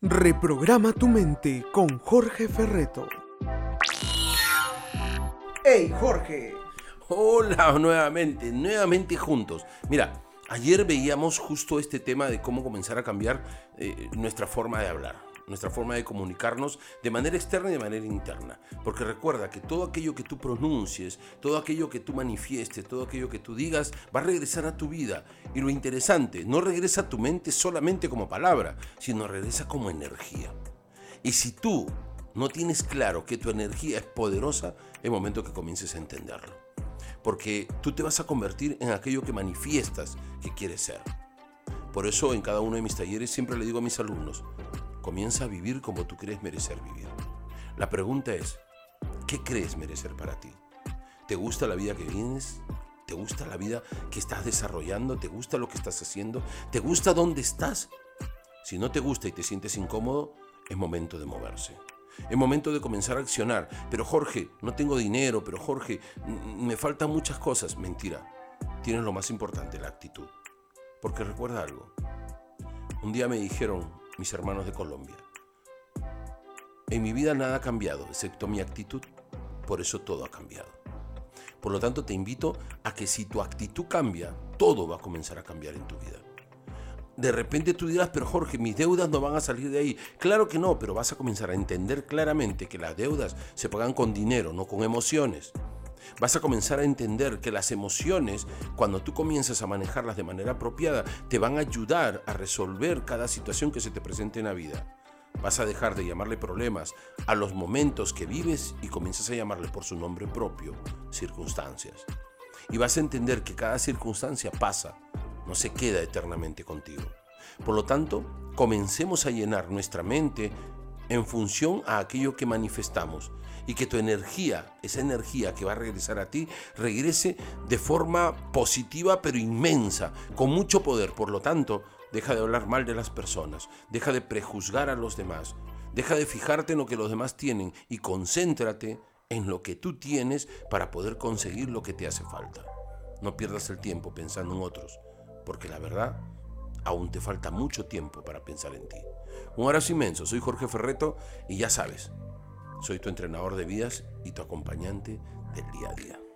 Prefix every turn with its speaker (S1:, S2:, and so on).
S1: Reprograma tu mente con Jorge Ferreto. ¡Hey Jorge!
S2: Hola nuevamente, nuevamente juntos. Mira, ayer veíamos justo este tema de cómo comenzar a cambiar eh, nuestra forma de hablar nuestra forma de comunicarnos de manera externa y de manera interna. Porque recuerda que todo aquello que tú pronuncies, todo aquello que tú manifiestes, todo aquello que tú digas, va a regresar a tu vida. Y lo interesante, no regresa a tu mente solamente como palabra, sino regresa como energía. Y si tú no tienes claro que tu energía es poderosa, es momento que comiences a entenderlo. Porque tú te vas a convertir en aquello que manifiestas que quieres ser. Por eso en cada uno de mis talleres siempre le digo a mis alumnos, Comienza a vivir como tú crees merecer vivir. La pregunta es, ¿qué crees merecer para ti? ¿Te gusta la vida que vienes? ¿Te gusta la vida que estás desarrollando? ¿Te gusta lo que estás haciendo? ¿Te gusta dónde estás? Si no te gusta y te sientes incómodo, es momento de moverse. Es momento de comenzar a accionar. Pero Jorge, no tengo dinero, pero Jorge, me faltan muchas cosas. Mentira. Tienes lo más importante, la actitud. Porque recuerda algo. Un día me dijeron, mis hermanos de Colombia. En mi vida nada ha cambiado, excepto mi actitud. Por eso todo ha cambiado. Por lo tanto, te invito a que si tu actitud cambia, todo va a comenzar a cambiar en tu vida. De repente tú dirás, pero Jorge, mis deudas no van a salir de ahí. Claro que no, pero vas a comenzar a entender claramente que las deudas se pagan con dinero, no con emociones. Vas a comenzar a entender que las emociones, cuando tú comienzas a manejarlas de manera apropiada, te van a ayudar a resolver cada situación que se te presente en la vida. Vas a dejar de llamarle problemas a los momentos que vives y comienzas a llamarle por su nombre propio, circunstancias. Y vas a entender que cada circunstancia pasa, no se queda eternamente contigo. Por lo tanto, comencemos a llenar nuestra mente en función a aquello que manifestamos y que tu energía, esa energía que va a regresar a ti, regrese de forma positiva pero inmensa, con mucho poder. Por lo tanto, deja de hablar mal de las personas, deja de prejuzgar a los demás, deja de fijarte en lo que los demás tienen y concéntrate en lo que tú tienes para poder conseguir lo que te hace falta. No pierdas el tiempo pensando en otros, porque la verdad, aún te falta mucho tiempo para pensar en ti. Un abrazo inmenso, soy Jorge Ferreto y ya sabes, soy tu entrenador de vidas y tu acompañante del día a día.